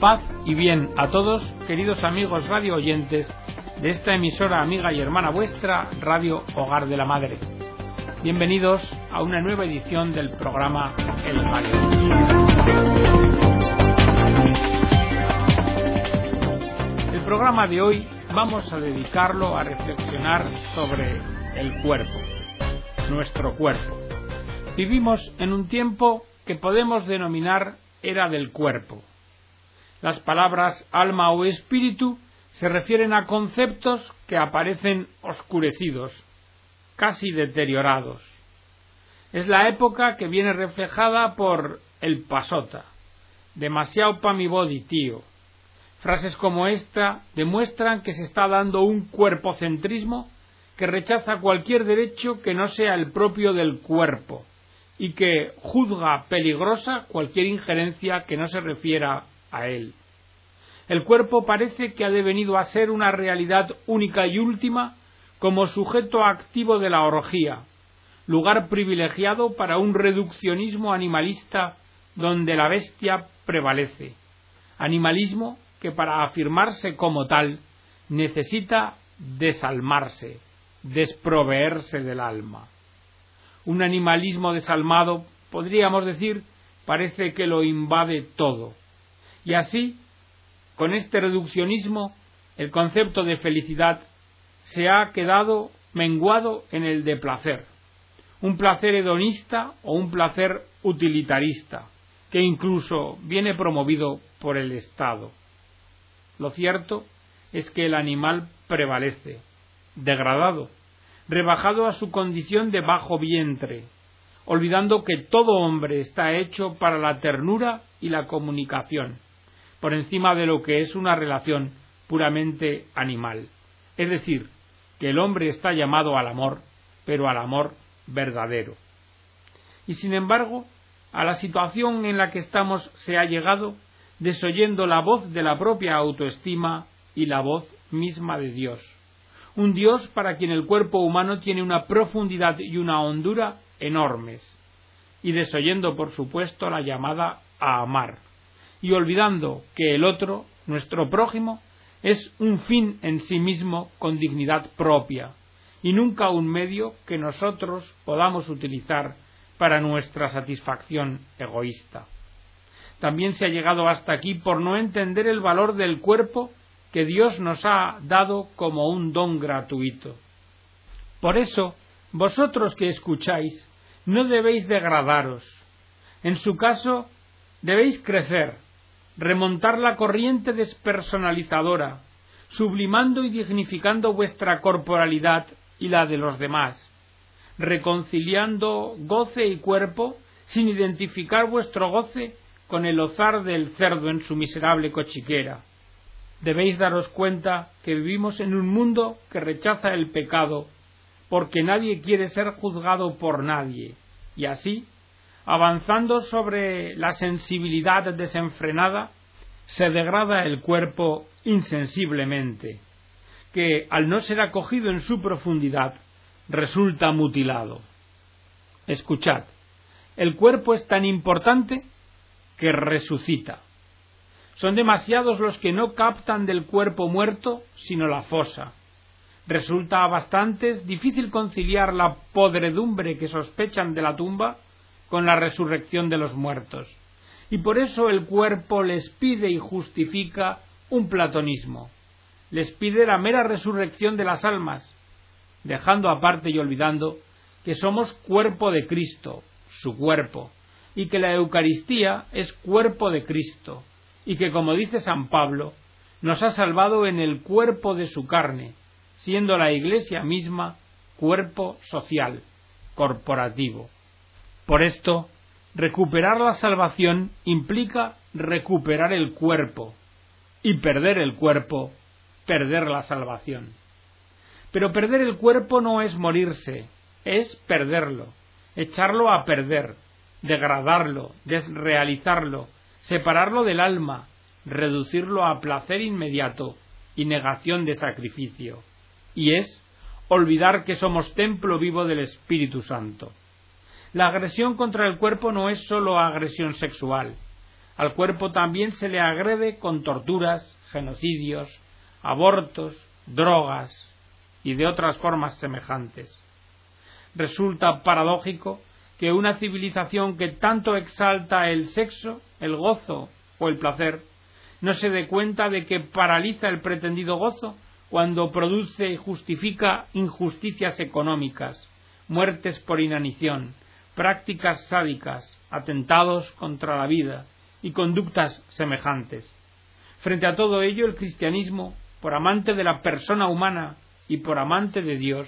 Paz y bien a todos, queridos amigos radio oyentes de esta emisora amiga y hermana vuestra, Radio Hogar de la Madre. Bienvenidos a una nueva edición del programa El Mario. El programa de hoy vamos a dedicarlo a reflexionar sobre el cuerpo, nuestro cuerpo. Vivimos en un tiempo que podemos denominar era del cuerpo las palabras alma o espíritu se refieren a conceptos que aparecen oscurecidos, casi deteriorados. Es la época que viene reflejada por el pasota, demasiado pa mi body, tío. Frases como esta demuestran que se está dando un cuerpocentrismo que rechaza cualquier derecho que no sea el propio del cuerpo y que juzga peligrosa cualquier injerencia que no se refiera él. El cuerpo parece que ha devenido a ser una realidad única y última como sujeto activo de la orgía, lugar privilegiado para un reduccionismo animalista donde la bestia prevalece. Animalismo que para afirmarse como tal necesita desalmarse, desproveerse del alma. Un animalismo desalmado, podríamos decir, parece que lo invade todo y así, con este reduccionismo, el concepto de felicidad se ha quedado menguado en el de placer, un placer hedonista o un placer utilitarista, que incluso viene promovido por el Estado. Lo cierto es que el animal prevalece, degradado, rebajado a su condición de bajo vientre, olvidando que todo hombre está hecho para la ternura y la comunicación, por encima de lo que es una relación puramente animal. Es decir, que el hombre está llamado al amor, pero al amor verdadero. Y sin embargo, a la situación en la que estamos se ha llegado desoyendo la voz de la propia autoestima y la voz misma de Dios. Un Dios para quien el cuerpo humano tiene una profundidad y una hondura enormes, y desoyendo, por supuesto, la llamada a amar, y olvidando que el otro, nuestro prójimo, es un fin en sí mismo con dignidad propia y nunca un medio que nosotros podamos utilizar para nuestra satisfacción egoísta. También se ha llegado hasta aquí por no entender el valor del cuerpo que Dios nos ha dado como un don gratuito. Por eso, vosotros que escucháis, no debéis degradaros. En su caso, debéis crecer, remontar la corriente despersonalizadora, sublimando y dignificando vuestra corporalidad y la de los demás, reconciliando goce y cuerpo sin identificar vuestro goce con el ozar del cerdo en su miserable cochiquera. Debéis daros cuenta que vivimos en un mundo que rechaza el pecado, porque nadie quiere ser juzgado por nadie, y así avanzando sobre la sensibilidad desenfrenada, se degrada el cuerpo insensiblemente, que al no ser acogido en su profundidad, resulta mutilado. Escuchad, el cuerpo es tan importante que resucita. Son demasiados los que no captan del cuerpo muerto, sino la fosa. Resulta a bastantes difícil conciliar la podredumbre que sospechan de la tumba con la resurrección de los muertos. Y por eso el cuerpo les pide y justifica un platonismo. Les pide la mera resurrección de las almas, dejando aparte y olvidando que somos cuerpo de Cristo, su cuerpo, y que la Eucaristía es cuerpo de Cristo, y que, como dice San Pablo, nos ha salvado en el cuerpo de su carne, siendo la Iglesia misma cuerpo social, corporativo. Por esto, recuperar la salvación implica recuperar el cuerpo y perder el cuerpo, perder la salvación. Pero perder el cuerpo no es morirse, es perderlo, echarlo a perder, degradarlo, desrealizarlo, separarlo del alma, reducirlo a placer inmediato y negación de sacrificio. Y es olvidar que somos templo vivo del Espíritu Santo. La agresión contra el cuerpo no es sólo agresión sexual. Al cuerpo también se le agrede con torturas, genocidios, abortos, drogas y de otras formas semejantes. Resulta paradójico que una civilización que tanto exalta el sexo, el gozo o el placer, no se dé cuenta de que paraliza el pretendido gozo cuando produce y justifica injusticias económicas, muertes por inanición, prácticas sádicas, atentados contra la vida y conductas semejantes. Frente a todo ello, el cristianismo, por amante de la persona humana y por amante de Dios,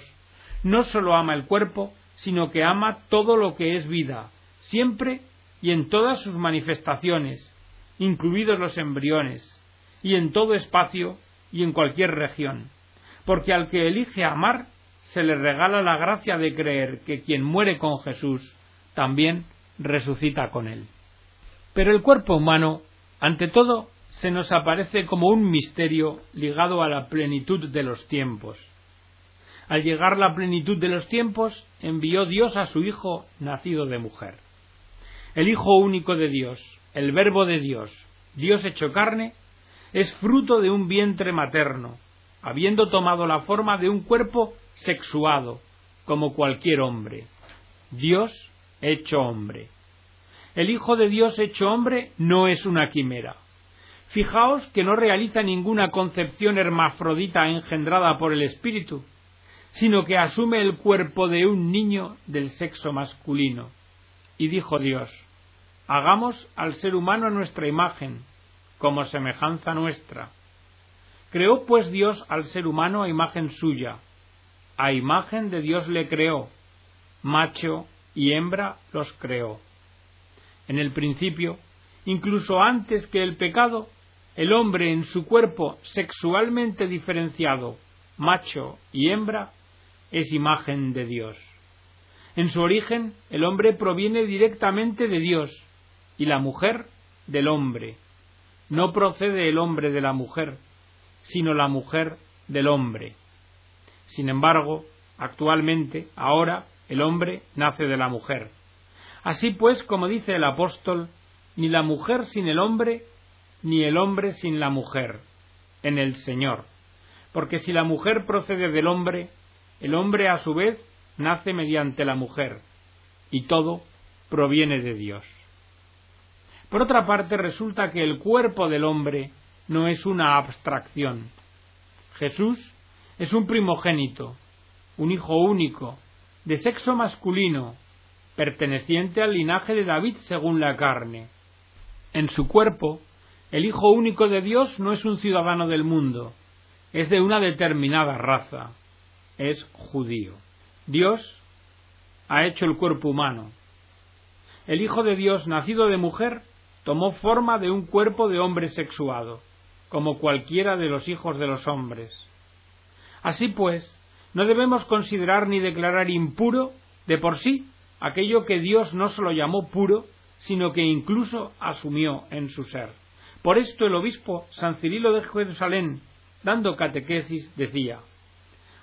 no sólo ama el cuerpo, sino que ama todo lo que es vida, siempre y en todas sus manifestaciones, incluidos los embriones, y en todo espacio y en cualquier región, porque al que elige amar se le regala la gracia de creer que quien muere con Jesús también resucita con él. Pero el cuerpo humano, ante todo, se nos aparece como un misterio ligado a la plenitud de los tiempos. Al llegar la plenitud de los tiempos, envió Dios a su Hijo nacido de mujer. El Hijo único de Dios, el Verbo de Dios, Dios hecho carne, es fruto de un vientre materno, habiendo tomado la forma de un cuerpo sexuado, como cualquier hombre. Dios hecho hombre. El Hijo de Dios hecho hombre no es una quimera. Fijaos que no realiza ninguna concepción hermafrodita engendrada por el Espíritu, sino que asume el cuerpo de un niño del sexo masculino. Y dijo Dios, hagamos al ser humano a nuestra imagen, como semejanza nuestra. Creó pues Dios al ser humano a imagen suya, a imagen de Dios le creó, macho y hembra los creó. En el principio, incluso antes que el pecado, el hombre en su cuerpo sexualmente diferenciado, macho y hembra, es imagen de Dios. En su origen, el hombre proviene directamente de Dios y la mujer del hombre. No procede el hombre de la mujer, sino la mujer del hombre. Sin embargo, actualmente, ahora, el hombre nace de la mujer. Así pues, como dice el apóstol, ni la mujer sin el hombre, ni el hombre sin la mujer, en el Señor. Porque si la mujer procede del hombre, el hombre a su vez nace mediante la mujer, y todo proviene de Dios. Por otra parte, resulta que el cuerpo del hombre no es una abstracción. Jesús es un primogénito, un hijo único, de sexo masculino, perteneciente al linaje de David según la carne. En su cuerpo, el Hijo único de Dios no es un ciudadano del mundo, es de una determinada raza es judío. Dios ha hecho el cuerpo humano. El Hijo de Dios, nacido de mujer, tomó forma de un cuerpo de hombre sexuado, como cualquiera de los hijos de los hombres. Así pues, no debemos considerar ni declarar impuro de por sí aquello que Dios no solo llamó puro, sino que incluso asumió en su ser. Por esto el obispo San Cirilo de Jerusalén, dando catequesis, decía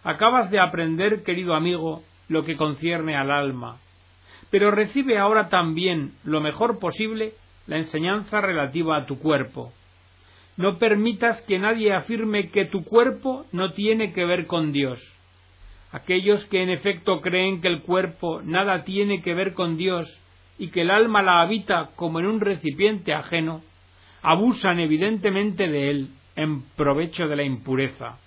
Acabas de aprender, querido amigo, lo que concierne al alma, pero recibe ahora también lo mejor posible la enseñanza relativa a tu cuerpo. No permitas que nadie afirme que tu cuerpo no tiene que ver con Dios. Aquellos que en efecto creen que el cuerpo nada tiene que ver con Dios y que el alma la habita como en un recipiente ajeno, abusan evidentemente de él en provecho de la impureza.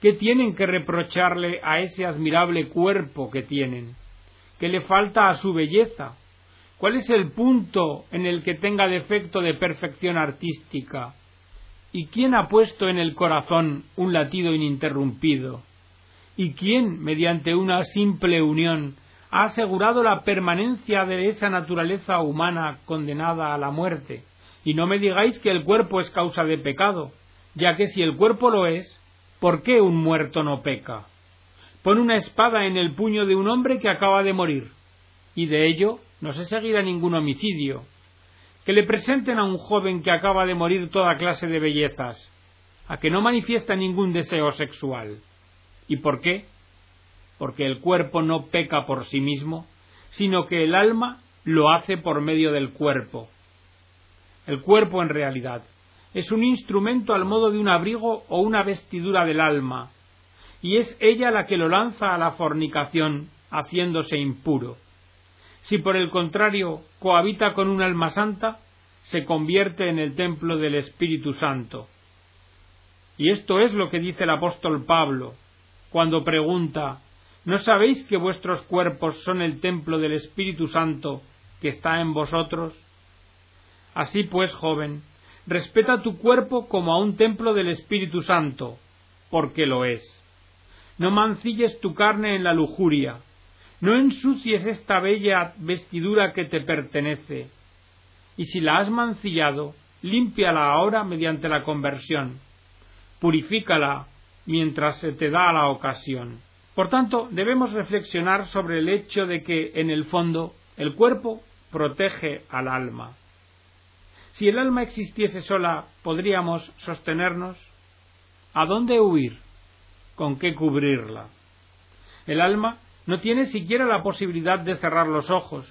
¿Qué tienen que reprocharle a ese admirable cuerpo que tienen? ¿Qué le falta a su belleza? ¿Cuál es el punto en el que tenga defecto de perfección artística? ¿Y quién ha puesto en el corazón un latido ininterrumpido? ¿Y quién, mediante una simple unión, ha asegurado la permanencia de esa naturaleza humana condenada a la muerte? Y no me digáis que el cuerpo es causa de pecado, ya que si el cuerpo lo es, ¿Por qué un muerto no peca? Pon una espada en el puño de un hombre que acaba de morir, y de ello no se seguirá ningún homicidio. Que le presenten a un joven que acaba de morir toda clase de bellezas, a que no manifiesta ningún deseo sexual. ¿Y por qué? Porque el cuerpo no peca por sí mismo, sino que el alma lo hace por medio del cuerpo. el cuerpo en realidad, es un instrumento al modo de un abrigo o una vestidura del alma, y es ella la que lo lanza a la fornicación, haciéndose impuro. Si por el contrario cohabita con un alma santa, se convierte en el templo del Espíritu Santo. Y esto es lo que dice el apóstol Pablo, cuando pregunta ¿No sabéis que vuestros cuerpos son el templo del Espíritu Santo que está en vosotros? Así pues, joven, respeta tu cuerpo como a un templo del Espíritu Santo, porque lo es. No mancilles tu carne en la lujuria, no ensucies esta bella vestidura que te pertenece, y si la has mancillado, límpiala ahora mediante la conversión, purifícala mientras se te da la ocasión. Por tanto, debemos reflexionar sobre el hecho de que, en el fondo, el cuerpo protege al alma. Si el alma existiese sola, ¿podríamos sostenernos? ¿A dónde huir? ¿Con qué cubrirla? El alma no tiene siquiera la posibilidad de cerrar los ojos,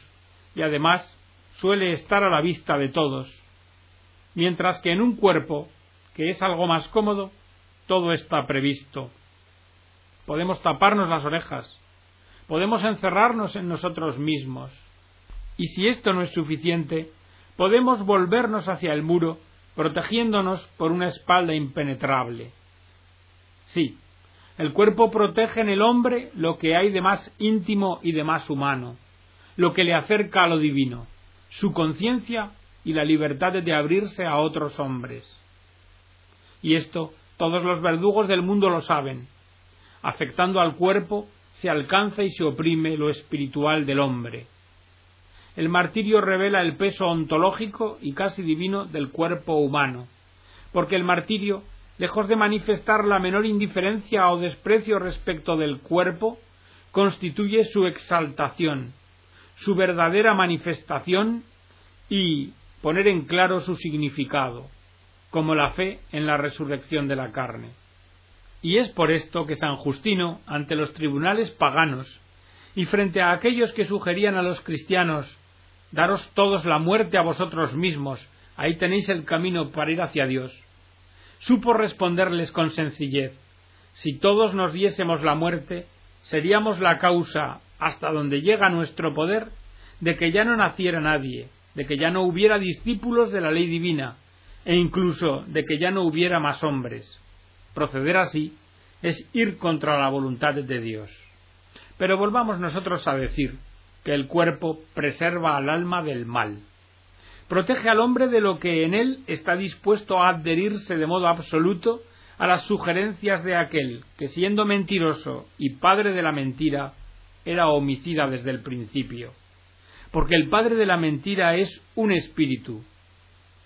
y además suele estar a la vista de todos, mientras que en un cuerpo, que es algo más cómodo, todo está previsto. Podemos taparnos las orejas, podemos encerrarnos en nosotros mismos, y si esto no es suficiente, podemos volvernos hacia el muro, protegiéndonos por una espalda impenetrable. Sí, el cuerpo protege en el hombre lo que hay de más íntimo y de más humano, lo que le acerca a lo divino, su conciencia y la libertad de abrirse a otros hombres. Y esto todos los verdugos del mundo lo saben. Afectando al cuerpo se alcanza y se oprime lo espiritual del hombre. El martirio revela el peso ontológico y casi divino del cuerpo humano, porque el martirio, lejos de manifestar la menor indiferencia o desprecio respecto del cuerpo, constituye su exaltación, su verdadera manifestación y poner en claro su significado, como la fe en la resurrección de la carne. Y es por esto que San Justino, ante los tribunales paganos, y frente a aquellos que sugerían a los cristianos daros todos la muerte a vosotros mismos, ahí tenéis el camino para ir hacia Dios. Supo responderles con sencillez, si todos nos diésemos la muerte, seríamos la causa, hasta donde llega nuestro poder, de que ya no naciera nadie, de que ya no hubiera discípulos de la ley divina, e incluso de que ya no hubiera más hombres. Proceder así es ir contra la voluntad de Dios. Pero volvamos nosotros a decir que el cuerpo preserva al alma del mal. Protege al hombre de lo que en él está dispuesto a adherirse de modo absoluto a las sugerencias de aquel que, siendo mentiroso y padre de la mentira, era homicida desde el principio. Porque el padre de la mentira es un espíritu,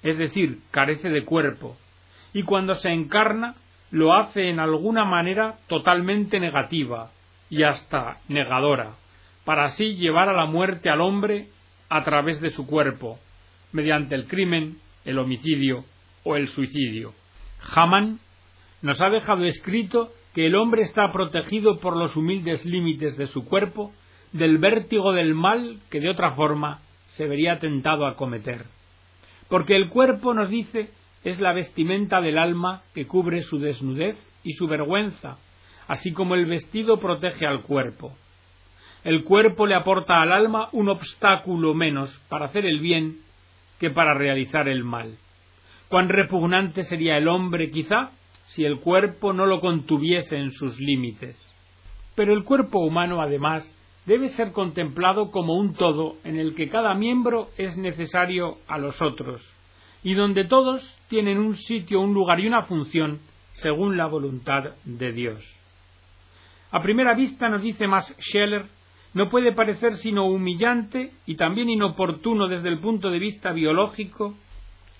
es decir, carece de cuerpo, y cuando se encarna lo hace en alguna manera totalmente negativa y hasta negadora para así llevar a la muerte al hombre a través de su cuerpo, mediante el crimen, el homicidio o el suicidio. Haman nos ha dejado escrito que el hombre está protegido por los humildes límites de su cuerpo del vértigo del mal que de otra forma se vería tentado a cometer. Porque el cuerpo, nos dice, es la vestimenta del alma que cubre su desnudez y su vergüenza, así como el vestido protege al cuerpo el cuerpo le aporta al alma un obstáculo menos para hacer el bien que para realizar el mal. Cuán repugnante sería el hombre, quizá, si el cuerpo no lo contuviese en sus límites. Pero el cuerpo humano, además, debe ser contemplado como un todo en el que cada miembro es necesario a los otros, y donde todos tienen un sitio, un lugar y una función según la voluntad de Dios. A primera vista nos dice más Scheller no puede parecer sino humillante y también inoportuno desde el punto de vista biológico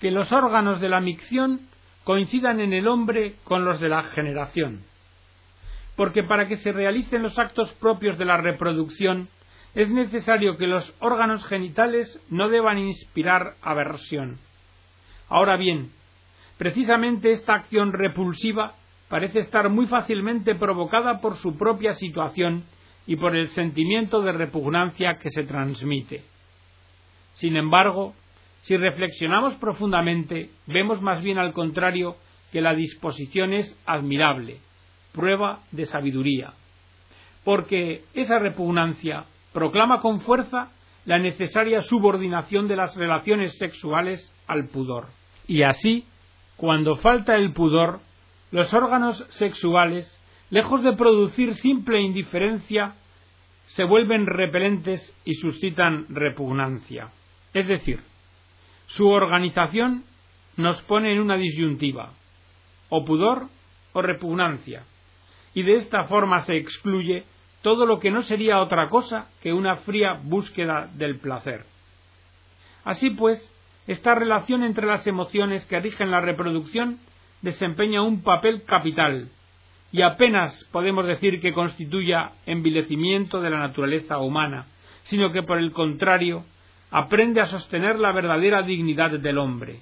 que los órganos de la micción coincidan en el hombre con los de la generación. Porque para que se realicen los actos propios de la reproducción es necesario que los órganos genitales no deban inspirar aversión. Ahora bien, precisamente esta acción repulsiva parece estar muy fácilmente provocada por su propia situación y por el sentimiento de repugnancia que se transmite. Sin embargo, Si reflexionamos profundamente, vemos más bien al contrario que la disposición es admirable, prueba de sabiduría, porque esa repugnancia proclama con fuerza la necesaria subordinación de las relaciones sexuales al pudor. Y así, cuando falta el pudor, los órganos sexuales, lejos de producir simple indiferencia, se vuelven repelentes y suscitan repugnancia. Es decir, su organización nos pone en una disyuntiva, o pudor o repugnancia, y de esta forma se excluye todo lo que no sería otra cosa que una fría búsqueda del placer. Así pues, esta relación entre las emociones que rigen la reproducción desempeña un papel capital, y apenas podemos decir que constituya envilecimiento de la naturaleza humana, sino que por el contrario aprende a sostener la verdadera dignidad del hombre.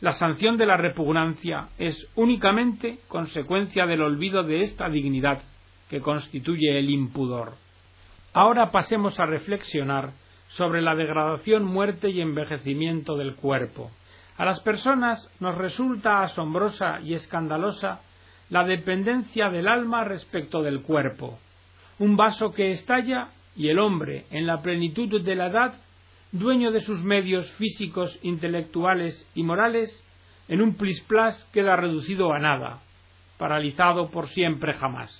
La sanción de la repugnancia es únicamente consecuencia del olvido de esta dignidad que constituye el impudor. Ahora pasemos a reflexionar sobre la degradación, muerte y envejecimiento del cuerpo. A las personas nos resulta asombrosa y escandalosa la dependencia del alma respecto del cuerpo. Un vaso que estalla y el hombre, en la plenitud de la edad, dueño de sus medios físicos, intelectuales y morales, en un plisplas queda reducido a nada, paralizado por siempre jamás.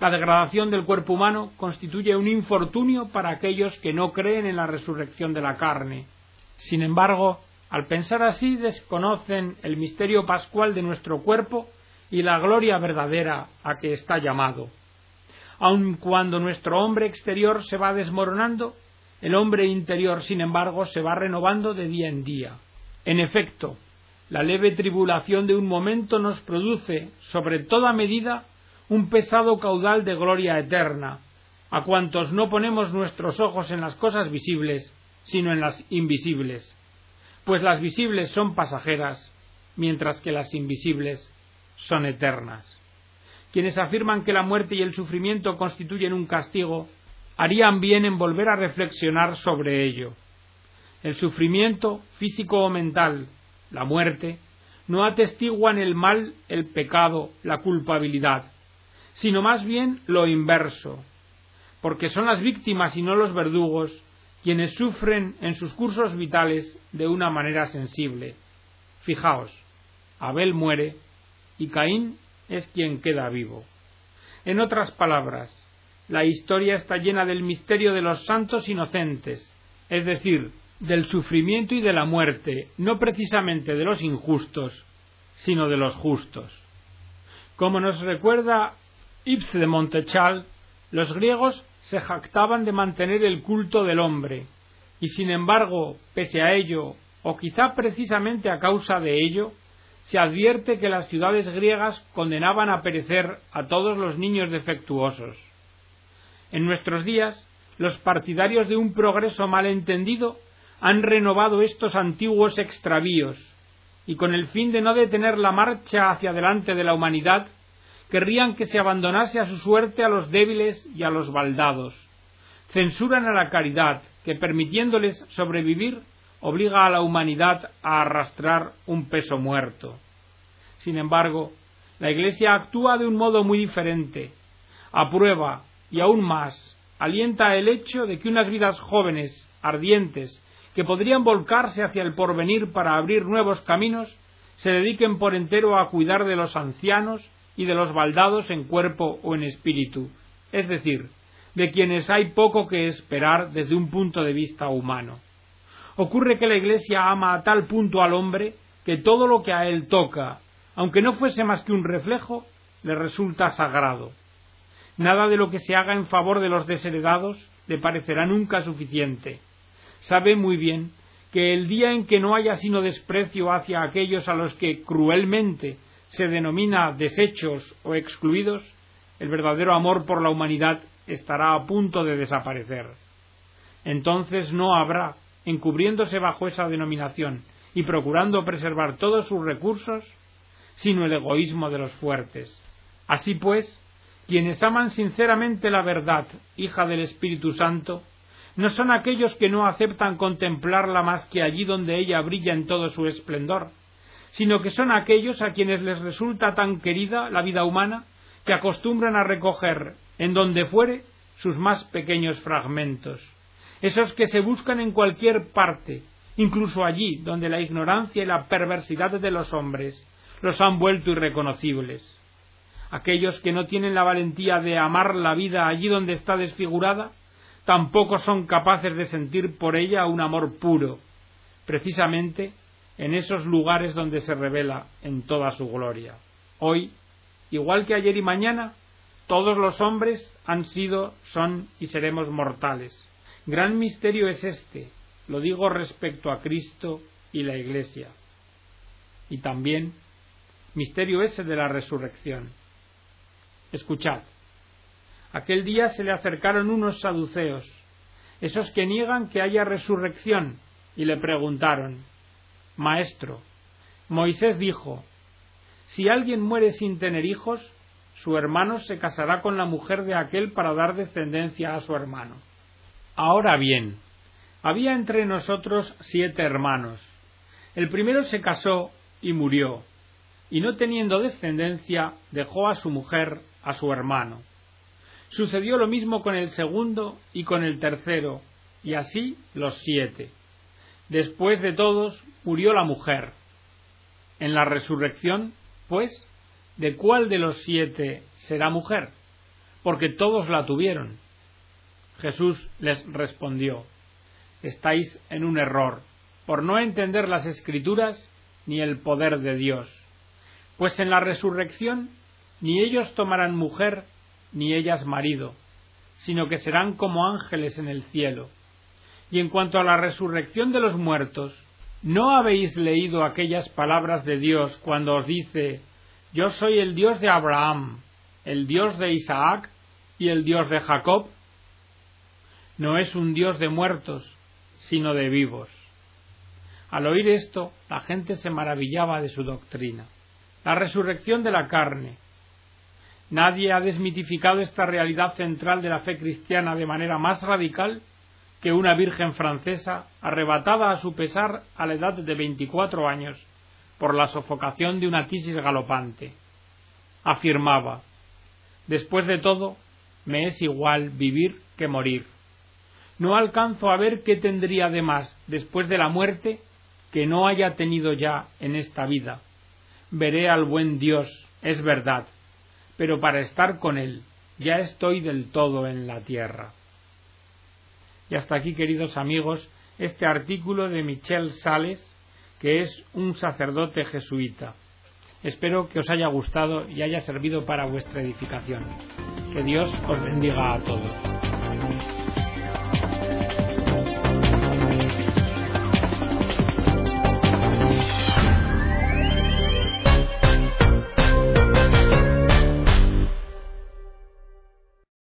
La degradación del cuerpo humano constituye un infortunio para aquellos que no creen en la resurrección de la carne. Sin embargo, al pensar así desconocen el misterio pascual de nuestro cuerpo y la gloria verdadera a que está llamado. Aun cuando nuestro hombre exterior se va desmoronando, el hombre interior, sin embargo, se va renovando de día en día. En efecto, la leve tribulación de un momento nos produce, sobre toda medida, un pesado caudal de gloria eterna, a cuantos no ponemos nuestros ojos en las cosas visibles, sino en las invisibles, pues las visibles son pasajeras, mientras que las invisibles son eternas. Quienes afirman que la muerte y el sufrimiento constituyen un castigo, harían bien en volver a reflexionar sobre ello. El sufrimiento físico o mental, la muerte, no atestiguan el mal, el pecado, la culpabilidad, sino más bien lo inverso, porque son las víctimas y no los verdugos quienes sufren en sus cursos vitales de una manera sensible. Fijaos, Abel muere y Caín es quien queda vivo. En otras palabras, la historia está llena del misterio de los santos inocentes, es decir, del sufrimiento y de la muerte, no precisamente de los injustos, sino de los justos. Como nos recuerda Ibs de Montechal, los griegos se jactaban de mantener el culto del hombre, y sin embargo, pese a ello, o quizá precisamente a causa de ello, se advierte que las ciudades griegas condenaban a perecer a todos los niños defectuosos. En nuestros días, los partidarios de un progreso mal entendido han renovado estos antiguos extravíos, y con el fin de no detener la marcha hacia adelante de la humanidad, querrían que se abandonase a su suerte a los débiles y a los baldados. Censuran a la caridad, que permitiéndoles sobrevivir, obliga a la humanidad a arrastrar un peso muerto. Sin embargo, la Iglesia actúa de un modo muy diferente. Aprueba, y aún más, alienta el hecho de que unas vidas jóvenes, ardientes, que podrían volcarse hacia el porvenir para abrir nuevos caminos, se dediquen por entero a cuidar de los ancianos y de los baldados en cuerpo o en espíritu, es decir, de quienes hay poco que esperar desde un punto de vista humano. Ocurre que la Iglesia ama a tal punto al hombre que todo lo que a él toca, aunque no fuese más que un reflejo, le resulta sagrado. Nada de lo que se haga en favor de los desheredados le parecerá nunca suficiente. Sabe muy bien que el día en que no haya sino desprecio hacia aquellos a los que cruelmente se denomina desechos o excluidos, el verdadero amor por la humanidad estará a punto de desaparecer. Entonces no habrá, encubriéndose bajo esa denominación y procurando preservar todos sus recursos, sino el egoísmo de los fuertes. Así pues, quienes aman sinceramente la verdad, hija del Espíritu Santo, No son aquellos que no aceptan contemplarla más que allí donde ella brilla en todo su esplendor, sino que son aquellos a quienes les resulta tan querida la vida humana que acostumbran a recoger, en donde fuere, sus más pequeños fragmentos, esos que se buscan en cualquier parte, incluso allí donde la ignorancia y la perversidad de los hombres los han vuelto irreconocibles. Aquellos que no tienen la valentía de amar la vida allí donde está desfigurada, tampoco son capaces de sentir por ella un amor puro, precisamente en esos lugares donde se revela en toda su gloria. Hoy, igual que ayer y mañana, todos los hombres han sido, son y seremos mortales. Gran misterio es este, lo digo respecto a Cristo y la Iglesia. Y también misterio ese de la resurrección. Escuchad. Aquel día se le acercaron unos saduceos, esos que niegan que haya resurrección, y le preguntaron, Maestro, Moisés dijo, si alguien muere sin tener hijos, su hermano se casará con la mujer de aquel para dar descendencia a su hermano. Ahora bien, había entre nosotros siete hermanos. El primero se casó y murió, y no teniendo descendencia dejó a su mujer a su hermano. Sucedió lo mismo con el segundo y con el tercero, y así los siete. Después de todos murió la mujer. En la resurrección, pues, ¿de cuál de los siete será mujer? Porque todos la tuvieron. Jesús les respondió, estáis en un error, por no entender las escrituras ni el poder de Dios. Pues en la resurrección ni ellos tomarán mujer, ni ellas marido, sino que serán como ángeles en el cielo. Y en cuanto a la resurrección de los muertos, ¿no habéis leído aquellas palabras de Dios cuando os dice, Yo soy el Dios de Abraham, el Dios de Isaac y el Dios de Jacob? No es un Dios de muertos, sino de vivos. Al oír esto, la gente se maravillaba de su doctrina. La resurrección de la carne, Nadie ha desmitificado esta realidad central de la fe cristiana de manera más radical que una virgen francesa arrebatada a su pesar a la edad de veinticuatro años por la sofocación de una tisis galopante. Afirmaba Después de todo, me es igual vivir que morir. No alcanzo a ver qué tendría de más después de la muerte que no haya tenido ya en esta vida. Veré al buen Dios, es verdad, pero para estar con Él ya estoy del todo en la tierra. Y hasta aquí, queridos amigos, este artículo de Michel Sales, que es un sacerdote jesuita. Espero que os haya gustado y haya servido para vuestra edificación. Que Dios os bendiga a todos.